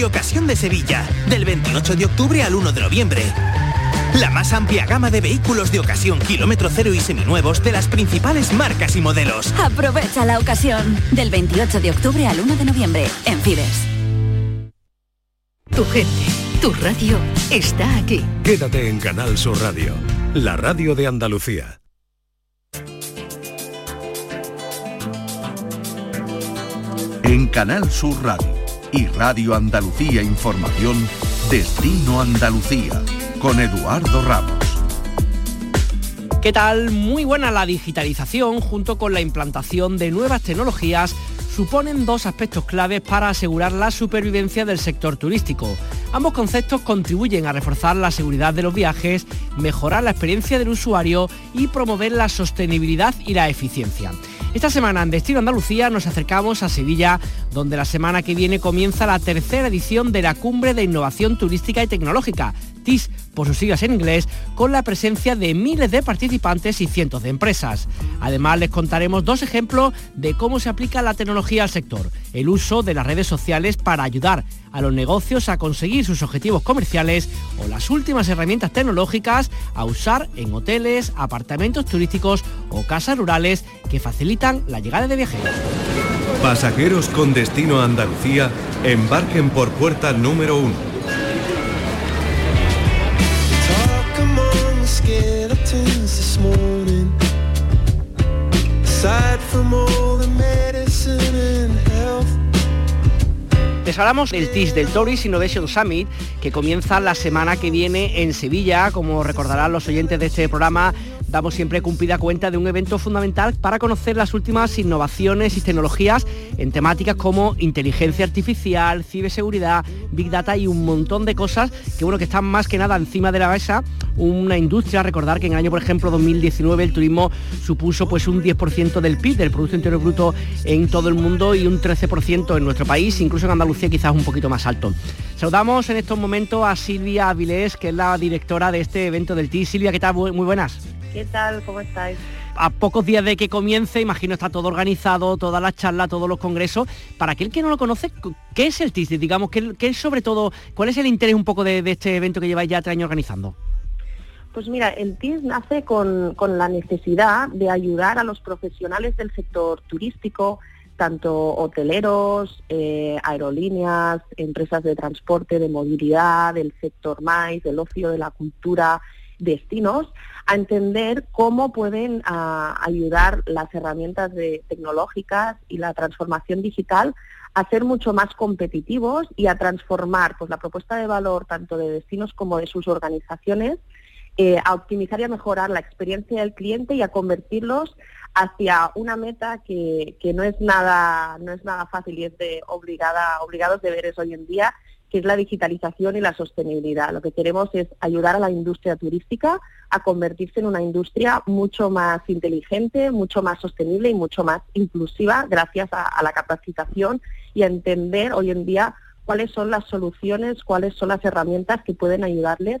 de Ocasión de Sevilla, del 28 de octubre al 1 de noviembre. La más amplia gama de vehículos de ocasión kilómetro cero y seminuevos de las principales marcas y modelos. Aprovecha la ocasión, del 28 de octubre al 1 de noviembre, en Fides. Tu gente, tu radio está aquí. Quédate en Canal Sur Radio, la radio de Andalucía. En Canal Sur Radio y Radio Andalucía Información, Destino Andalucía, con Eduardo Ramos. ¿Qué tal? Muy buena la digitalización junto con la implantación de nuevas tecnologías suponen dos aspectos claves para asegurar la supervivencia del sector turístico. Ambos conceptos contribuyen a reforzar la seguridad de los viajes, mejorar la experiencia del usuario y promover la sostenibilidad y la eficiencia. Esta semana en Destino Andalucía nos acercamos a Sevilla, donde la semana que viene comienza la tercera edición de la Cumbre de Innovación Turística y Tecnológica, TIS por sus siglas en inglés, con la presencia de miles de participantes y cientos de empresas. Además, les contaremos dos ejemplos de cómo se aplica la tecnología al sector. El uso de las redes sociales para ayudar a los negocios a conseguir sus objetivos comerciales o las últimas herramientas tecnológicas a usar en hoteles, apartamentos turísticos o casas rurales que facilitan la llegada de viajeros. Pasajeros con destino a Andalucía, embarquen por puerta número 1 Les hablamos del TIS, del Tourist Innovation Summit, que comienza la semana que viene en Sevilla. Como recordarán los oyentes de este programa, damos siempre cumplida cuenta de un evento fundamental para conocer las últimas innovaciones y tecnologías en temáticas como inteligencia artificial, ciberseguridad, big data y un montón de cosas que bueno que están más que nada encima de la mesa. Una industria, recordar que en el año, por ejemplo, 2019 el turismo supuso pues un 10% del PIB, del Producto Interior Bruto en todo el mundo y un 13% en nuestro país, incluso en Andalucía quizás un poquito más alto. Saludamos en estos momentos a Silvia Avilés, que es la directora de este evento del TI. Silvia, ¿qué tal? Muy buenas. ¿Qué tal? ¿Cómo estáis? A pocos días de que comience, imagino está todo organizado, todas las charlas, todos los congresos. Para aquel que no lo conoce, ¿qué es el TIS? Digamos, ¿qué, es sobre todo, cuál es el interés un poco de, este evento que lleváis ya tres años organizando? Pues mira, el TIS nace con, la necesidad de ayudar a los profesionales del sector turístico, tanto hoteleros, eh, aerolíneas, empresas de transporte, de movilidad, del sector MAIS, del ocio, de la cultura, destinos, a entender cómo pueden ah, ayudar las herramientas tecnológicas y la transformación digital a ser mucho más competitivos y a transformar pues, la propuesta de valor tanto de destinos como de sus organizaciones, eh, a optimizar y a mejorar la experiencia del cliente y a convertirlos hacia una meta que, no es nada no es nada fácil y es de obligada obligados deberes hoy en día que es la digitalización y la sostenibilidad. Lo que queremos es ayudar a la industria turística a convertirse en una industria mucho más inteligente, mucho más sostenible y mucho más inclusiva gracias a, la capacitación y a entender hoy en día cuáles son las soluciones, cuáles son las herramientas que pueden ayudarles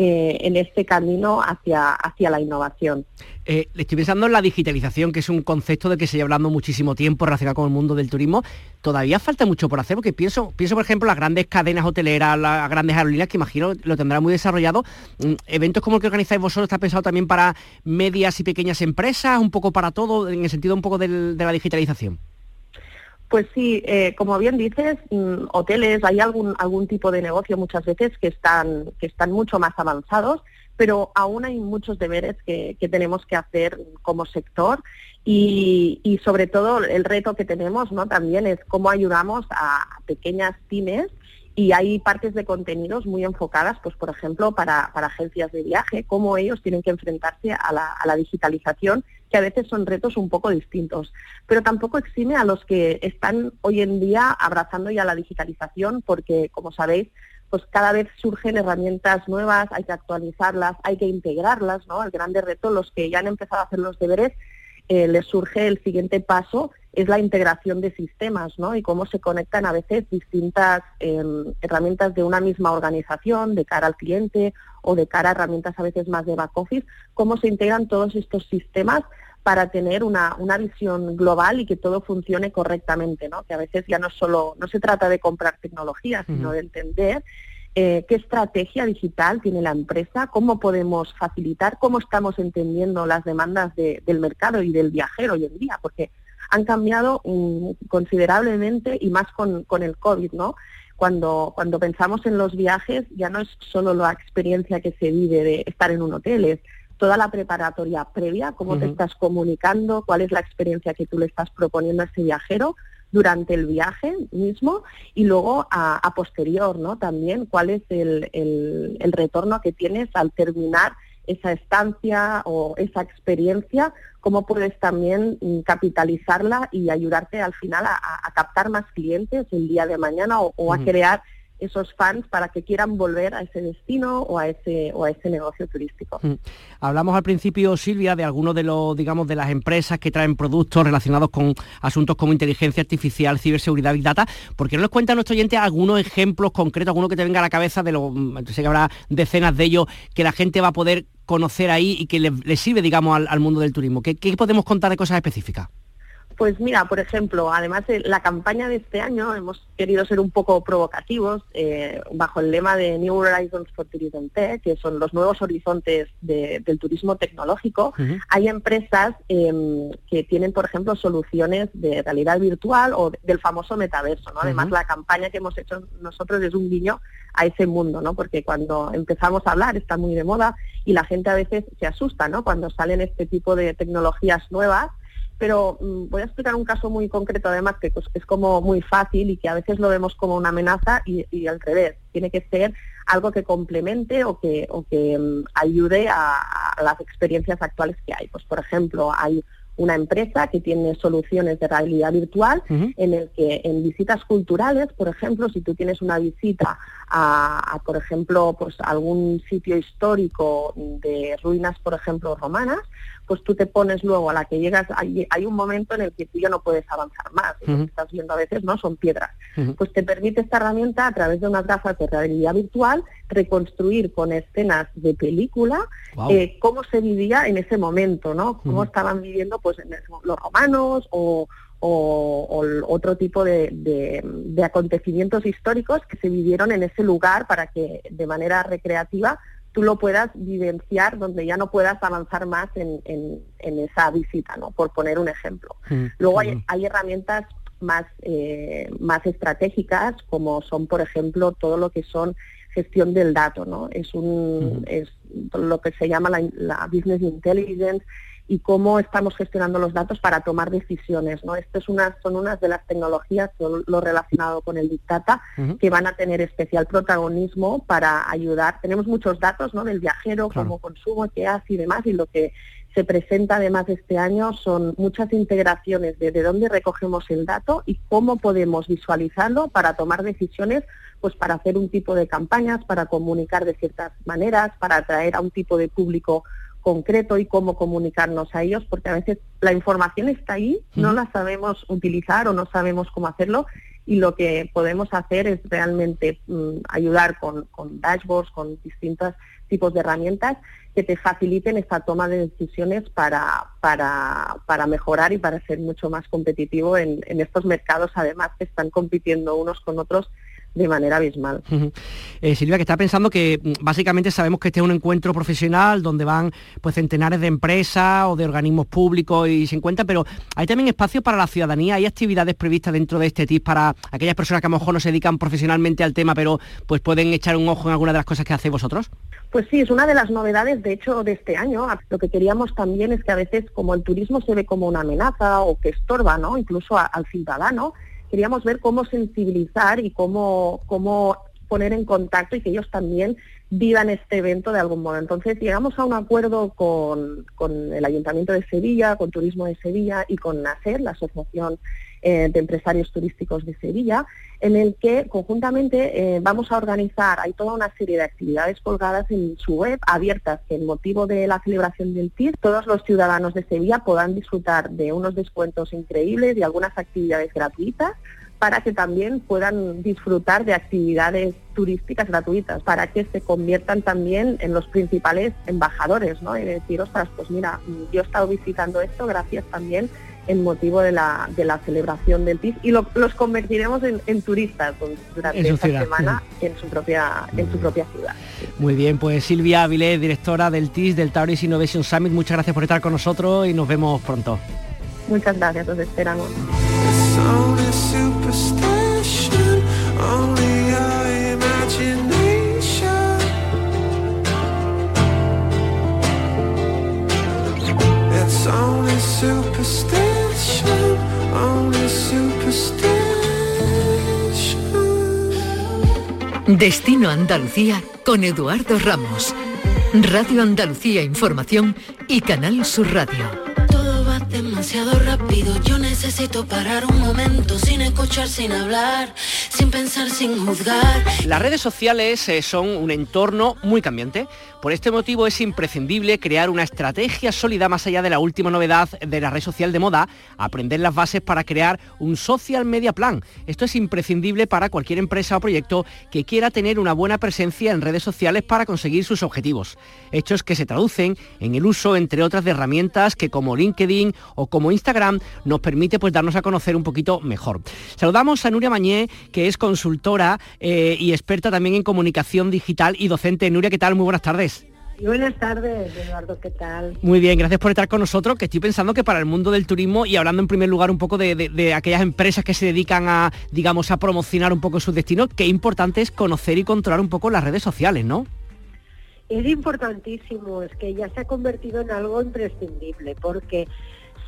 eh, en este camino hacia, hacia la innovación. Eh, estoy pensando en la digitalización, que es un concepto de que se lleva hablando muchísimo tiempo relacionado con el mundo del turismo. Todavía falta mucho por hacer, porque pienso, pienso por ejemplo, las grandes cadenas hoteleras, las grandes aerolíneas, que imagino lo tendrán muy desarrollado. Mm, eventos como el que organizáis vosotros está pensado también para medias y pequeñas empresas, un poco para todo, en el sentido un poco de la digitalización. Pues sí, eh, como bien dices, mm, hoteles, hay algún, algún tipo de negocio muchas veces que están, que están mucho más avanzados, pero aún hay muchos deberes que, tenemos que hacer como sector y, y, sobre todo el reto que tenemos ¿no? también es cómo ayudamos a pequeñas pymes y hay partes de contenidos muy enfocadas, pues por ejemplo, para, agencias de viaje, cómo ellos tienen que enfrentarse a la, digitalización, que a veces son retos un poco distintos. Pero tampoco exime a los que están hoy en día abrazando ya la digitalización, porque como sabéis, pues cada vez surgen herramientas nuevas, hay que actualizarlas, hay que integrarlas, ¿no? El grande reto, los que ya han empezado a hacer los deberes, eh, les surge el siguiente paso es la integración de sistemas ¿no? y cómo se conectan a veces distintas em, herramientas de una misma organización de cara al cliente o de cara a herramientas a veces más de back office, cómo se integran todos estos sistemas para tener una, visión global y que todo funcione correctamente, ¿no? Que a veces ya no solo, no se trata de comprar tecnología, sino de entender eh, qué estrategia digital tiene la empresa, cómo podemos facilitar, cómo estamos entendiendo las demandas del mercado y del viajero hoy en día, porque han cambiado mm, considerablemente y más con, con el COVID, ¿no? Cuando, cuando pensamos en los viajes ya no es solo la experiencia que se vive de estar en un hotel, es toda la preparatoria previa, cómo te estás comunicando, cuál es la experiencia que tú le estás proponiendo a ese viajero durante el viaje mismo y luego a, posterior, ¿no? También cuál es el, el, retorno que tienes al terminar esa estancia o esa experiencia, cómo puedes también mm, capitalizarla y ayudarte al final a, captar más clientes el día de mañana o, a crear esos fans para que quieran volver a ese destino o a ese o a ese negocio turístico. Mm. Hablamos al principio, Silvia, de algunos de los, digamos, de las empresas que traen productos relacionados con asuntos como inteligencia artificial, ciberseguridad, big data. ¿Por qué no les cuenta a nuestro oyente algunos ejemplos concretos, alguno que te venga a la cabeza de los, sé que habrá decenas de ellos que la gente va a poder conocer ahí y que le, sirve, digamos, al, mundo del turismo? ¿Qué, ¿Qué podemos contar de cosas específicas? Pues mira, por ejemplo, además de la campaña de este año hemos querido ser un poco provocativos eh, bajo el lema de New Horizons for Tourism Tech, que son los nuevos horizontes del turismo tecnológico. Hay empresas em, que tienen, por ejemplo, soluciones de realidad virtual o del famoso metaverso. ¿no? Además, la campaña que hemos hecho nosotros es un guiño a ese mundo, ¿no? Porque cuando empezamos a hablar está muy de moda y la gente a veces se asusta, ¿no? Cuando salen este tipo de tecnologías nuevas pero mm, voy a explicar un caso muy concreto además que pues, es como muy fácil y que a veces lo vemos como una amenaza y, al revés. Tiene que ser algo que complemente o que, o que mm, ayude a, las experiencias actuales que hay. Pues por ejemplo, hay una empresa que tiene soluciones de realidad virtual en el que en visitas culturales, por ejemplo, si tú tienes una visita a, por ejemplo, pues algún sitio histórico de ruinas, por ejemplo, romanas, pues tú te pones luego a la que llegas, hay, hay un momento en el que tú ya no puedes avanzar más, lo que estás viendo a veces no son piedras. Pues te permite esta herramienta a través de unas gafas de realidad virtual reconstruir con escenas de película eh, cómo se vivía en ese momento, ¿no? Cómo estaban viviendo pues los romanos o, otro tipo de, de, acontecimientes históricos que se vivieron en ese lugar para que de manera recreativa tú lo puedas vivenciar donde ya no puedas avanzar más en, esa visita, ¿no? Por poner un ejemplo. Mm, Luego hay, herramientas más, eh, más estratégicas, como son, por ejemplo, todo lo que son gestión del dato, ¿no? Es un es lo que se llama la, la business intelligence y cómo estamos gestionando los datos para tomar decisiones. ¿no? Estas es una, son unas de las tecnologías, lo relacionado con el Big Data, que van a tener especial protagonismo para ayudar. Tenemos muchos datos ¿no? del viajero, cómo consumo, qué hace y demás, y lo que se presenta además este año son muchas integraciones de, de dónde recogemos el dato y cómo podemos visualizarlo para tomar decisiones pues para hacer un tipo de campañas, para comunicar de ciertas maneras, para atraer a un tipo de público concreto y cómo comunicarnos a ellos, porque a veces la información está ahí, no la sabemos utilizar o no sabemos cómo hacerlo y lo que podemos hacer es realmente mm, ayudar con, con, dashboards, con distintos tipos de herramientas que te faciliten esta toma de decisiones para, para, para mejorar y para ser mucho más competitivo en, en estos mercados, además que están compitiendo unos con otros de manera abismal. Eh, Silvia, que está pensando que mm, básicamente sabemos que este es un encuentro profesional donde van pues centenares de empresas o de organismos públicos y se encuentran, pero hay también espacio para la ciudadanía, hay actividades previstas dentro de este TIP para aquellas personas que a lo mejor no se dedican profesionalmente al tema, pero pues pueden echar un ojo en alguna de las cosas que hacéis vosotros. Pues sí, es una de las novedades, de hecho, de este año. Lo que queríamos también es que a veces, como el turismo se ve como una amenaza o que estorba, ¿no? Incluso al ciudadano, queríamos ver cómo sensibilizar y cómo, cómo poner en contacto y que ellos también vivan este evento de algún modo. Entonces llegamos a un acuerdo con, con el Ayuntamiento de Sevilla, con Turismo de Sevilla y con NACER, la Asociación eh, de Empresarios Turísticos de Sevilla, en el que conjuntamente eh, vamos a organizar, hay toda una serie de actividades colgadas en su web, abiertas, que en motivo de la celebración del TIR, todos los ciudadanos de Sevilla puedan disfrutar de unos descuentos increíbles y algunas actividades gratuitas para que también puedan disfrutar de actividades turísticas gratuitas, para que se conviertan también en los principales embajadores, ¿no? Y decir, ostras, pues mira, yo he estado visitando esto gracias también en motivo de la, de la celebración del TIS y los convertiremos en, turistas durante esta semana en su propia en su propia ciudad. Muy bien, pues Silvia Avilés, directora del TIS del Tauris Innovation Summit, muchas gracias por estar con nosotros y nos vemos pronto. Muchas gracias, os esperamos. Destino Andalucía con Eduardo Ramos. Radio Andalucía Información y Canal Sur Radio necesito parar un momento sin escuchar, sin hablar, sin pensar, sin juzgar. Las redes sociales eh, son un entorno muy cambiante. Por este motivo es imprescindible crear una estrategia sólida más allá de la última novedad de la red social de moda, aprender las bases para crear un social media plan. Esto es imprescindible para cualquier empresa o proyecto que quiera tener una buena presencia en redes sociales para conseguir sus objetivos. Hechos que se traducen en el uso, entre otras, de herramientas que como LinkedIn o como Instagram nos permite pues darnos a conocer un poquito mejor. Saludamos a Nuria Mañé, que es consultora eh, y experta también en comunicación digital y docente. Nuria, ¿qué tal? Muy buenas tardes. Buenas tardes, Eduardo, ¿qué tal? Muy bien, gracias por estar con nosotros, que estoy pensando que para el mundo del turismo y hablando en primer lugar un poco de, de, aquellas empresas que se dedican a, digamos, a promocionar un poco sus destinos, qué importante es conocer y controlar un poco las redes sociales, ¿no? Es importantísimo, es que ya se ha convertido en algo imprescindible, porque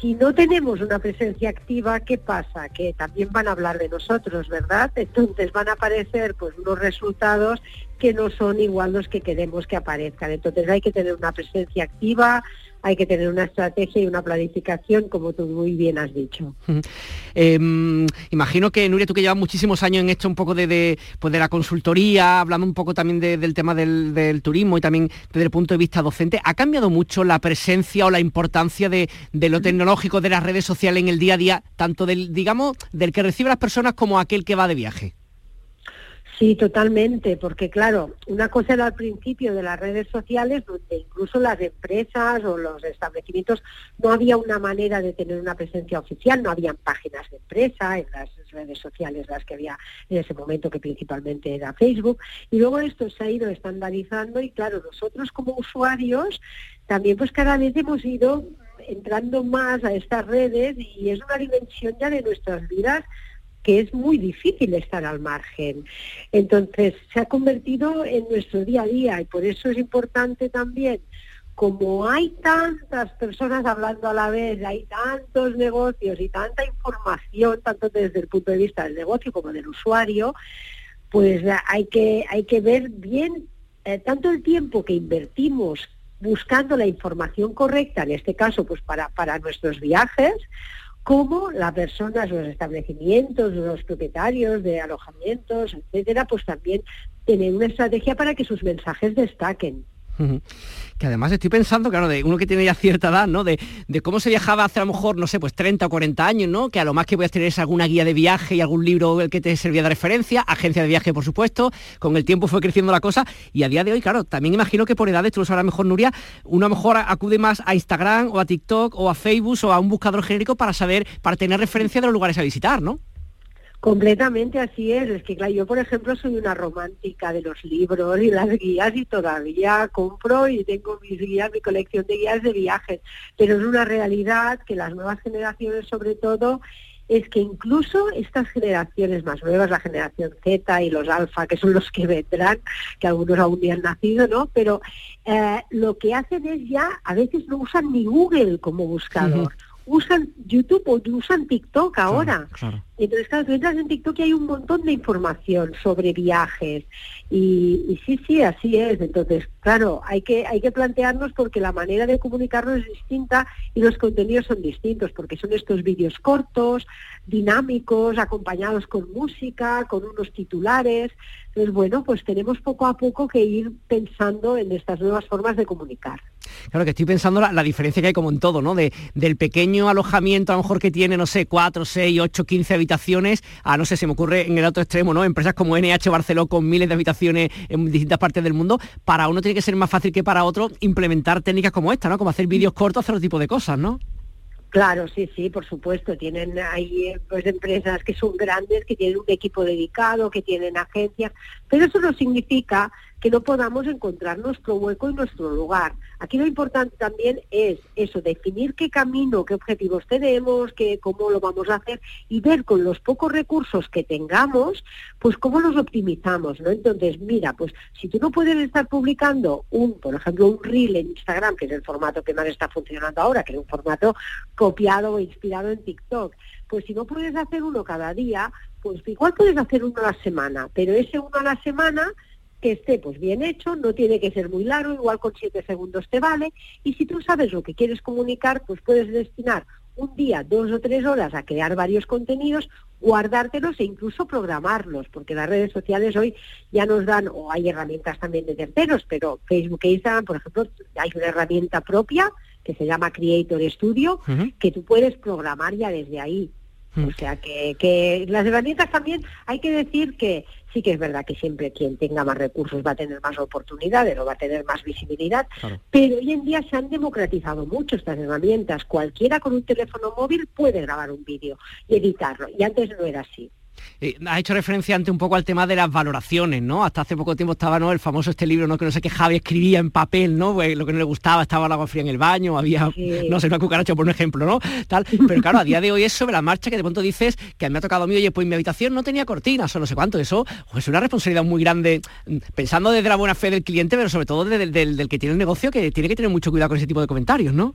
si no tenemos una presencia activa, ¿qué pasa? Que también van a hablar de nosotros, ¿verdad? Entonces van a aparecer pues unos resultados que no son igual los que queremos que aparezcan. Entonces hay que tener una presencia activa, hay que tener una estrategia y una planificación, como tú muy bien has dicho. Em, imagino que, Nuria, tú que llevas muchísimos años en esto un poco de, pues de la consultoría, hablando un poco también del tema del, turismo y también desde el punto de vista docente, ¿ha cambiado mucho la presencia o la importancia de, lo tecnológico, de las redes sociales en el día a día, tanto del, digamos, del que recibe las personas como aquel que va de viaje? Sí, totalmente, porque claro, una cosa era al principio de las redes sociales, donde incluso las empresas o los establecimientos no había una manera de tener una presencia oficial, no habían páginas de empresa en las redes sociales, las que había en ese momento, que principalmente era Facebook, y luego esto se ha ido estandarizando y claro, nosotros como usuarios también pues cada vez hemos ido entrando más a estas redes y es una dimensión ya de nuestras vidas que es muy difícil estar al margen. Entonces, se ha convertido en nuestro día a día y por eso es importante también, como hay tantas personas hablando a la vez, hay tantos negocios y tanta información, tanto desde el punto de vista del negocio como del usuario, pues hay que, hay que ver bien eh, tanto el tiempo que invertimos buscando la información correcta, en este caso pues para, para nuestros viajes, como las personas, los establecimientos, los propietarios de alojamientos, etcétera, pues también tienen una estrategia para que sus mensajes destaquen. Que además estoy pensando, claro, de uno que tiene ya cierta edad, ¿no? De, cómo se viajaba hace a lo mejor, no sé, pues 30 o 40 años, ¿no? Que a lo más que a tener es alguna guía de viaje y algún libro el que te servía de referencia, agencia de viaje, por supuesto. Con el tiempo fue creciendo la cosa y a día de hoy, claro, también imagino que por edades, tú lo sabrás mejor, Nuria, uno a lo mejor acude más a Instagram o a TikTok o a Facebook o a un buscador genérico para saber, para tener referencia de los lugares a visitar, ¿no? Completamente así es. Es que, claro, yo, por ejemplo, soy una romántica de los libros y las guías y todavía compro y tengo mis guías, mi colección de guías de viajes. Pero es una realidad que las nuevas generaciones, sobre todo, es que incluso estas generaciones más nuevas, la generación Z y los alfa, que son los que vendrán, que algunos aún ni han nacido, ¿no? Pero eh, lo que hacen es ya, a veces no usan ni Google como buscador usan YouTube o usan TikTok ahora. Entonces, claro, tú entras en TikTok y hay un montón de información sobre viajes. Y, sí, sí, así es. Entonces, claro, hay que, hay que plantearnos porque la manera de comunicarnos es distinta y los contenidos son distintos, porque son estos vídeos cortos, dinámicos, acompañados con música, con unos titulares. Entonces, bueno, pues tenemos poco a poco que ir pensando en estas nuevas formas de comunicar. Claro que estoy pensando la, diferencia que hay como en todo, ¿no? De, del pequeño alojamiento a lo mejor que tiene, no sé, 4, 6, 8, 15 habitaciones, a no sé, se me ocurre en el otro extremo, ¿no? Empresas como NH Barceló con miles de habitaciones en distintas partes del mundo, para uno tiene que ser más fácil que para otro implementar técnicas como esta, ¿no? Como hacer vídeos cortos, hacer otro tipo de cosas, ¿no? Claro, sí, sí, por supuesto. Tienen ahí eh, pues, empresas que son grandes, que tienen un equipo dedicado, que tienen agencias, pero eso no significa que no podamos encontrar nuestro hueco y nuestro lugar. Aquí lo importante también es eso, definir qué camino, qué objetivos tenemos, qué, cómo lo vamos a hacer y ver con los pocos recursos que tengamos, pues cómo los optimizamos, ¿no? Entonces, mira, pues si tú no puedes estar publicando un, por ejemplo, un reel en Instagram, que es el formato que más está funcionando ahora, que es un formato copiado o inspirado en TikTok, pues si no puedes hacer uno cada día, pues igual puedes hacer uno a la semana, pero ese uno a la semana que esté pues bien hecho, no tiene que ser muy largo, igual con siete segundos te vale, y si tú sabes lo que quieres comunicar, pues puedes destinar un día, dos o tres horas a crear varios contenidos, guardártelos e incluso programarlos, porque las redes sociales hoy ya nos dan, o hay herramientas también de terceros, pero Facebook e Instagram, por ejemplo, hay una herramienta propia que se llama Creator Studio, que tú puedes programar ya desde ahí. O sea que, que las herramientas también hay que decir que sí que es verdad que siempre quien tenga más recursos va a tener más oportunidades o va a tener más visibilidad, pero hoy en día se han democratizado mucho estas herramientas. Cualquiera con un teléfono móvil puede grabar un vídeo y editarlo, y antes no era así. Eh, has hecho referencia antes un poco al tema de las valoraciones, ¿no? Hasta hace poco tiempo estaba ¿no? el famoso este libro, ¿no? Que no sé qué Javi escribía en papel, ¿no? Pues lo que no le gustaba, estaba el agua fría en el baño, había, no sé, una cucaracha por un ejemplo, ¿no? Tal. Pero claro, a día de hoy es sobre la marcha que de pronto dices que me ha tocado a mí, oye, pues mi habitación no tenía cortinas o no sé cuánto. Eso pues, es una responsabilidad muy grande, mm, pensando desde la buena fe del cliente, pero sobre todo del, del que tiene el negocio, que tiene que tener mucho cuidado con ese tipo de comentarios, ¿no?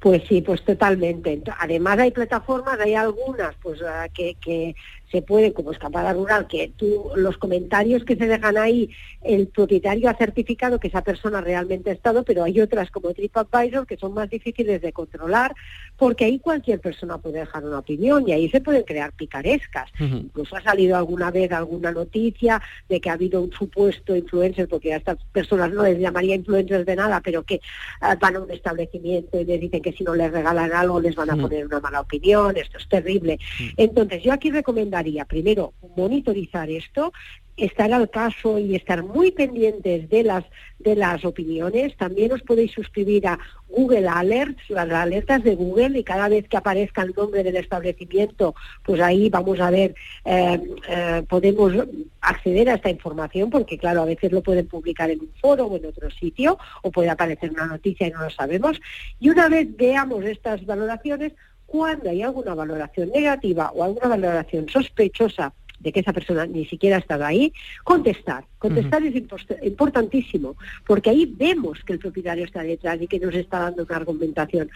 Pues sí, pues totalmente. Además hay plataformas, hay algunas pues ah, que, que se puede, como escapada rural, que tú, los comentarios que se dejan ahí, el propietario ha certificado que esa persona realmente ha estado, pero hay otras como TripAdvisor que son más difíciles de controlar, porque ahí cualquier persona puede dejar una opinión y ahí se pueden crear picarescas. Incluso ha salido alguna vez alguna noticia de que ha habido un supuesto influencer, porque a estas personas no les llamaría influencers de nada, pero que ah, van a un establecimiento y les dicen que si no les regalan algo les van a poner una mala opinión, esto es terrible. Entonces yo aquí recomiendo primero monitorizar esto, estar al caso y estar muy pendientes de las de las opiniones. También os podéis suscribir a Google Alerts, las alertas de Google, y cada vez que aparezca el nombre del establecimiento, pues ahí vamos a ver, eh, eh, podemos acceder a esta información, porque claro, a veces lo pueden publicar en un foro o en otro sitio, o puede aparecer una noticia y no lo sabemos. Y una vez veamos estas valoraciones, cuando hay alguna valoración negativa o alguna valoración sospechosa de que esa persona ni siquiera ha estado ahí, contestar. Contestar es importantísimo, porque ahí vemos que el propietario está detrás y que nos está dando una argumentación.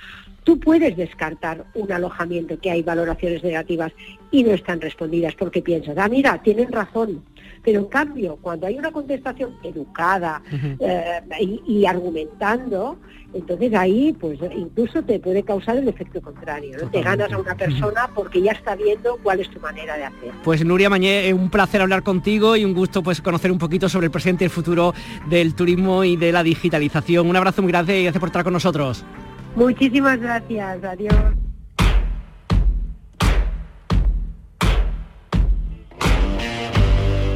Tú puedes descartar un alojamiento que hay valoraciones negativas y no están respondidas porque piensas, ah, mira, tienen razón. Pero en cambio, cuando hay una contestación educada eh, y argumentando, entonces ahí pues incluso te puede causar el efecto contrario, ¿no? te ganas a una persona porque ya está viendo cuál es tu manera de hacer. Pues Nuria Mañé, es un placer hablar contigo y un gusto pues conocer un poquito sobre el presente y el futuro del turismo y de la digitalización. Un abrazo muy grande y gracias por estar con nosotros. Muchísimas gracias, adiós.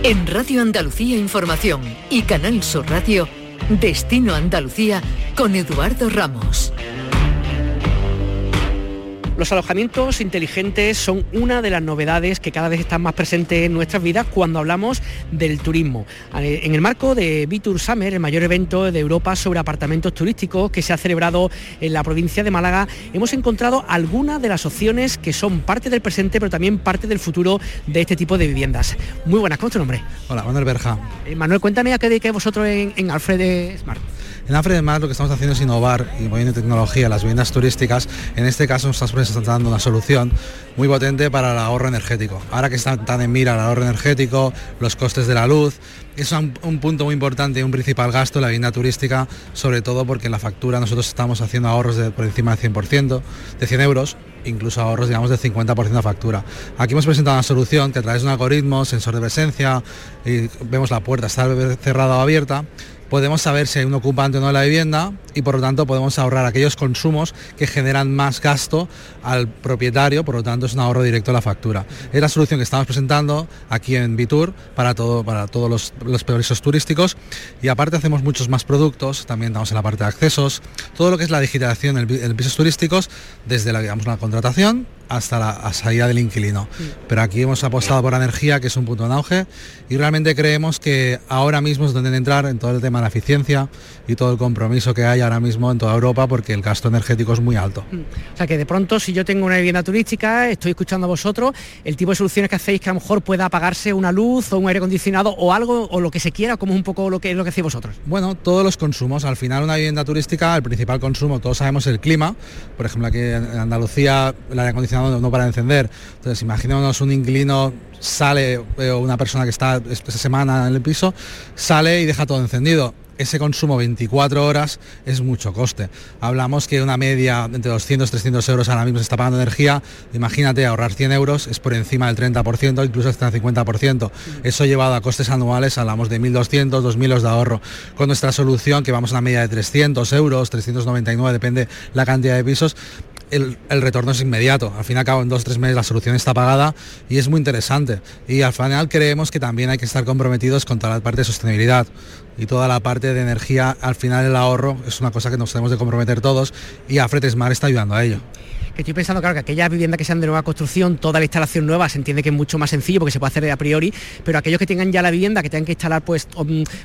En Radio Andalucía Información y Canal Sur Radio Destino Andalucía con Eduardo Ramos. Los alojamientos inteligentes son una de las novedades que cada vez están más presentes en nuestras vidas cuando hablamos del turismo. En el marco de Bitur Summer, el mayor evento de Europa sobre apartamentos turísticos que se ha celebrado en la provincia de Málaga, hemos encontrado algunas de las opciones que son parte del presente pero también parte del futuro de este tipo de viviendas. Muy buenas, ¿cómo es tu nombre? Hola, Manuel Berja. Eh, Manuel, cuéntame a qué dedicáis vosotros en, en Alfred Smart. En Alfred Smart lo que estamos haciendo es innovar y moviendo tecnología las viviendas turísticas. En este caso nos estamos dando una solución muy potente para el ahorro energético. Ahora que está tan en mira el ahorro energético, los costes de la luz, es un, punto muy importante y un principal gasto la vivienda turística, sobre todo porque en la factura nosotros estamos haciendo ahorros de, por encima del 100%, de 100 euros, incluso ahorros digamos del 50% de factura. Aquí hemos presentado una solución que a través de un algoritmo, sensor de presencia, y vemos la puerta está cerrada o abierta, podemos saber si hay un ocupante o no en la vivienda y por lo tanto podemos ahorrar aquellos consumos que generan más gasto al propietario, por lo tanto es un ahorro directo a la factura. Es la solución que estamos presentando aquí en Bitur para, todo, para todos los, los turísticos y aparte hacemos muchos más productos, también estamos en la parte de accesos, todo lo que es la digitalización en pisos turísticos, desde la, digamos, la contratación hasta la salida del inquilino. Pero aquí hemos apostado por la energía, que es un punto en auge, y realmente creemos que ahora mismo es donde entrar en todo el tema de la eficiencia y todo el compromiso que hay ahora mismo en toda Europa, porque el gasto energético es muy alto. Mm. O sea que de pronto, si yo tengo una vivienda turística, estoy escuchando a vosotros, el tipo de soluciones que hacéis que a lo mejor pueda apagarse una luz o un aire acondicionado o algo, o lo que se quiera, como un poco lo que es lo que hacéis vosotros. Bueno, todos los consumos. Al final una vivienda turística, el principal consumo, todos sabemos el clima. Por ejemplo, aquí en Andalucía el aire acondicionado no para encender. Entonces, imaginémonos un inquilino sale o una persona que está esta semana en el piso, sale y deja todo encendido ese consumo 24 horas es mucho coste. Hablamos que una media entre 200 y 300 euros ahora mismo se está pagando energía. Imagínate, ahorrar 100 euros es por encima del 30%, incluso hasta el 50%. Eso llevado a costes anuales, hablamos de 1.200, 2.000 euros de ahorro. Con nuestra solución, que vamos a una media de 300 euros, 399, depende la cantidad de pisos, el, retorno es inmediato. Al fin y al cabo, en dos o tres meses la solución está pagada y es muy interesante. Y al final creemos que también hay que estar comprometidos con toda la parte de sostenibilidad y toda la parte de energía. Al final el ahorro es una cosa que nos tenemos de comprometer todos y Afretesmar está ayudando a ello que estoy pensando, claro, que aquellas viviendas que sean de nueva construcción, toda la instalación nueva se entiende que es mucho más sencillo porque se puede hacer a priori, pero aquellos que tengan ya la vivienda, que tengan que instalar pues,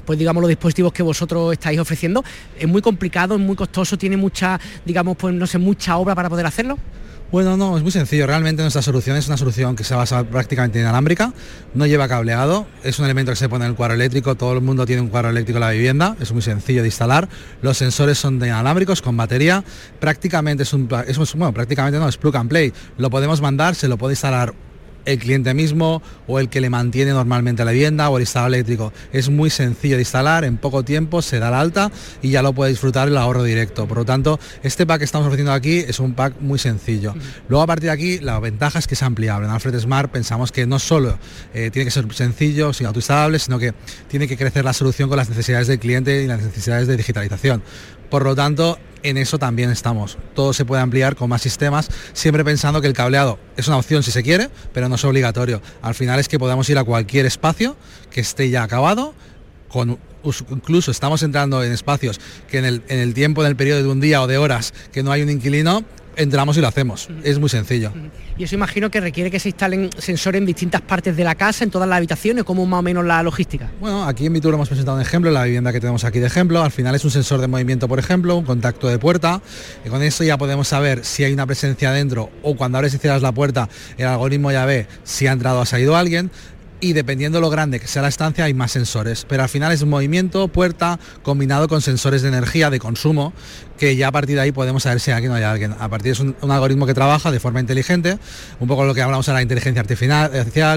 pues digamos los dispositivos que vosotros estáis ofreciendo, es muy complicado, es muy costoso, tiene mucha, digamos, pues no sé, mucha obra para poder hacerlo. Bueno, no, es muy sencillo. Realmente nuestra solución es una solución que se basa prácticamente en inalámbrica, no lleva cableado, es un elemento que se pone en el cuadro eléctrico, todo el mundo tiene un cuadro eléctrico en la vivienda, es muy sencillo de instalar. Los sensores son de inalámbricos con batería, prácticamente es un, bueno, prácticamente no, es plug and play. Lo podemos mandar, se lo puede instalar el cliente mismo o el que le mantiene normalmente la vivienda o el instalador eléctrico. Es muy sencillo de instalar, en poco tiempo se da la alta y ya lo puede disfrutar el ahorro directo. Por lo tanto, este pack que estamos ofreciendo aquí es un pack muy sencillo. Luego a partir de aquí la ventaja es que es ampliable. En Alfred Smart pensamos que no solo eh, tiene que ser sencillo, sin autoinstalable, sino que tiene que crecer la solución con las necesidades del cliente y las necesidades de digitalización. Por lo tanto, en eso también estamos. Todo se puede ampliar con más sistemas, siempre pensando que el cableado es una opción si se quiere, pero no es obligatorio. Al final es que podamos ir a cualquier espacio que esté ya acabado, con, incluso estamos entrando en espacios que en el, en el tiempo, en el periodo de un día o de horas que no hay un inquilino, entramos y lo hacemos. Es muy sencillo. Y eso imagino que requiere que se instalen sensores en distintas partes de la casa, en todas las habitaciones, como más o menos la logística. Bueno, aquí en Vitur hemos presentado un ejemplo, la vivienda que tenemos aquí de ejemplo. Al final es un sensor de movimiento, por ejemplo, un contacto de puerta. Y con eso ya podemos saber si hay una presencia dentro o cuando abres y cierras la puerta, el algoritmo ya ve si ha entrado o ha salido alguien y dependiendo lo grande que sea la estancia hay más sensores, pero al final es un movimiento, puerta, combinado con sensores de energía, de consumo, que ya a partir de ahí podemos saber si aquí no hay alguien. A partir de un, un algoritmo que trabaja de forma inteligente, un poco lo que hablamos de la inteligencia artificial,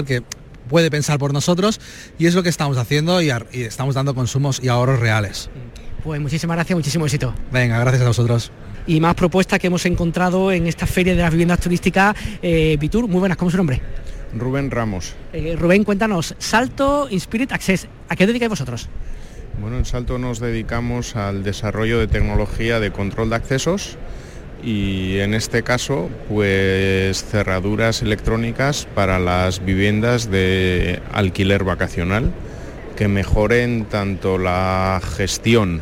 que puede pensar por nosotros y es lo que estamos haciendo y, estamos dando consumos y ahorros reales. Pues muchísimas gracias, muchísimo éxito. Venga, gracias a vosotros. Y más propuestas que hemos encontrado en esta feria de las viviendas turísticas eh. Muy buenas, ¿cómo es su nombre? Rubén Ramos. Eh, Rubén, cuéntanos, Salto Inspirit Access, ¿a qué dedicáis vosotros? Bueno, en Salto nos dedicamos al desarrollo de tecnología de control de accesos y en este caso pues cerraduras electrónicas para las viviendas de alquiler vacacional que mejoren tanto la gestión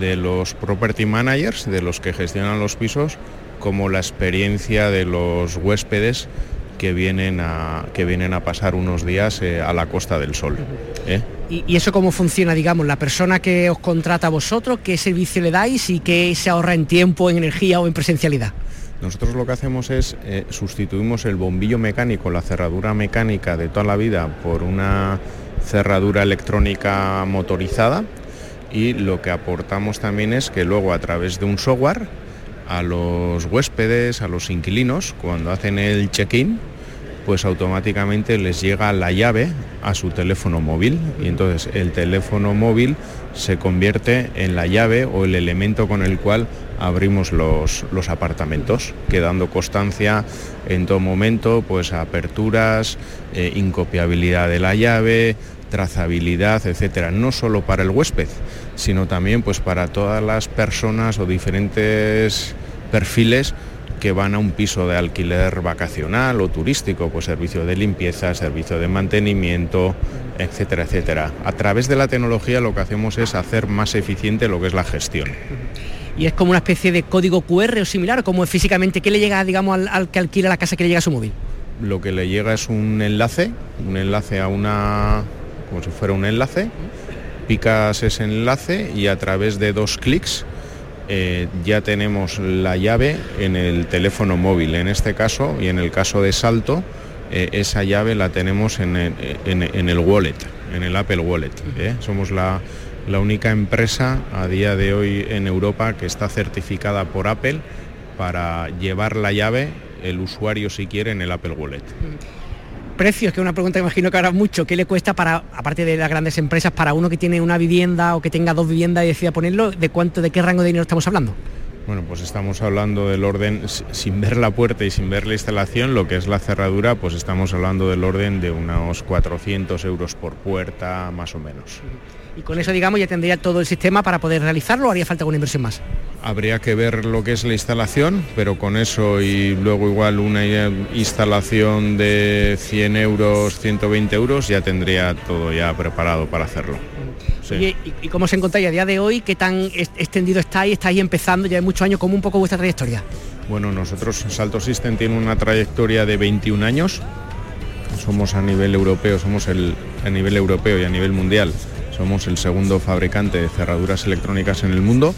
de los property managers, de los que gestionan los pisos, como la experiencia de los huéspedes que vienen a, que vienen a pasar unos días eh, a la Costa del Sol. ¿eh? ¿Y, eso cómo funciona, digamos, la persona que os contrata a vosotros, qué servicio le dais y qué se ahorra en tiempo, en energía o en presencialidad? Nosotros lo que hacemos es eh, sustituimos el bombillo mecánico, la cerradura mecánica de toda la vida por una cerradura electrónica motorizada y lo que aportamos también es que luego a través de un software a los huéspedes, a los inquilinos, cuando hacen el check-in, pues automáticamente les llega la llave a su teléfono móvil. Y entonces el teléfono móvil se convierte en la llave o el elemento con el cual abrimos los, los apartamentos, quedando constancia en todo momento, pues aperturas, eh, incopiabilidad de la llave, trazabilidad, etcétera, no solo para el huésped, sino también pues para todas las personas o diferentes perfiles que van a un piso de alquiler vacacional o turístico, pues servicio de limpieza, servicio de mantenimiento, etcétera, etcétera. A través de la tecnología lo que hacemos es hacer más eficiente lo que es la gestión. Y es como una especie de código QR o similar, como físicamente, ¿qué le llega, digamos, al, que alquila la casa, que le llega a su móvil? Lo que le llega es un enlace, un enlace a una, como si fuera un enlace, picas ese enlace y a través de dos clics eh, ya tenemos la llave en el teléfono móvil. En este caso y en el caso de Salto, eh, esa llave la tenemos en el, wallet, en el Apple Wallet. ¿eh? Somos la, única empresa a día de hoy en Europa que está certificada por Apple para llevar la llave el usuario si quiere en el Apple Wallet precios, que es una pregunta que imagino que ahora mucho, ¿qué le cuesta para, aparte de las grandes empresas, para uno que tiene una vivienda o que tenga dos viviendas y decida ponerlo, de cuánto, de qué rango de dinero estamos hablando? Bueno, pues estamos hablando del orden, sin ver la puerta y sin ver la instalación, lo que es la cerradura, pues estamos hablando del orden de unos 400 euros por puerta, más o menos. Y con eso, digamos, ya tendría todo el sistema para poder realizarlo o haría falta alguna inversión más. Habría que ver lo que es la instalación, pero con eso y luego igual una instalación de 100 euros, 120 euros, ya tendría todo ya preparado para hacerlo. ¿Y, cómo se encontráis a día de hoy? ¿Qué tan extendido estáis? ¿Estáis empezando ya hay muchos años? ¿Cómo un poco vuestra trayectoria? Bueno, nosotros, Salto System tiene una trayectoria de 21 años. Somos a nivel europeo, somos el, a nivel europeo y a nivel mundial somos el segundo fabricante de cerraduras electrónicas en el mundo.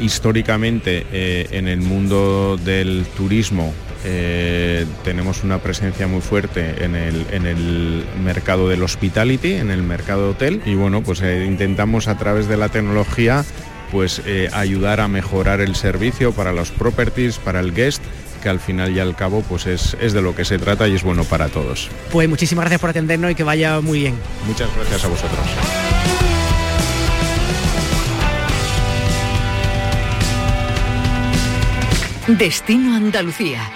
Históricamente eh, en el mundo del turismo eh, tenemos una presencia muy fuerte en el, mercado del hospitality, en el mercado hotel y bueno, pues eh, intentamos a través de la tecnología pues ayudar a mejorar el servicio para los properties, para el guest que al final y al cabo pues es, es de lo que se trata y es bueno para todos. Pues muchísimas gracias por atendernos y que vaya muy bien. Muchas gracias a vosotros. Destino Andalucía.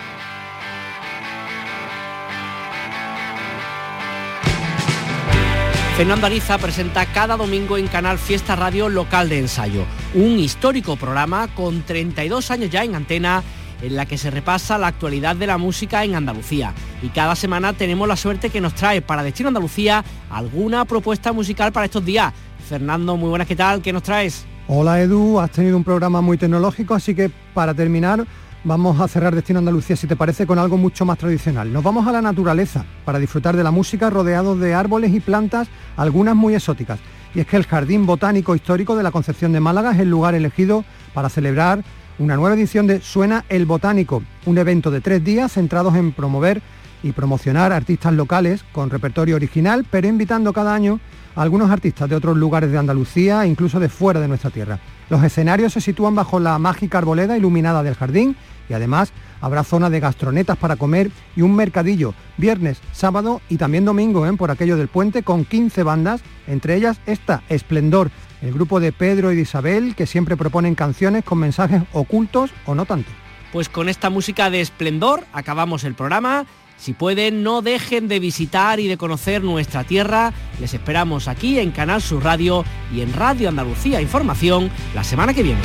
Fernando Ariza presenta cada domingo en Canal Fiesta Radio Local de Ensayo, un histórico programa con 32 años ya en antena en la que se repasa la actualidad de la música en Andalucía. Y cada semana tenemos la suerte que nos trae para Destino Andalucía alguna propuesta musical para estos días. Fernando, muy buenas, ¿qué tal? ¿Qué nos traes? Hola Edu, has tenido un programa muy tecnológico, así que para terminar vamos a cerrar Destino Andalucía, si te parece, con algo mucho más tradicional. Nos vamos a la naturaleza para disfrutar de la música rodeados de árboles y plantas, algunas muy exóticas. Y es que el Jardín Botánico Histórico de la Concepción de Málaga es el lugar elegido para celebrar una nueva edición de Suena el Botánico, un evento de tres días centrados en promover y promocionar artistas locales con repertorio original, pero invitando cada año a algunos artistas de otros lugares de Andalucía e incluso de fuera de nuestra tierra. Los escenarios se sitúan bajo la mágica arboleda iluminada del jardín y además habrá zona de gastronetas para comer y un mercadillo viernes, sábado y también domingo ¿eh? por aquello del puente con 15 bandas, entre ellas esta Esplendor el grupo de Pedro y de Isabel, que siempre proponen canciones con mensajes ocultos o no tanto. Pues con esta música de esplendor acabamos el programa. Si pueden, no dejen de visitar y de conocer nuestra tierra. Les esperamos aquí en Canal Sur Radio y en Radio Andalucía Información la semana que viene.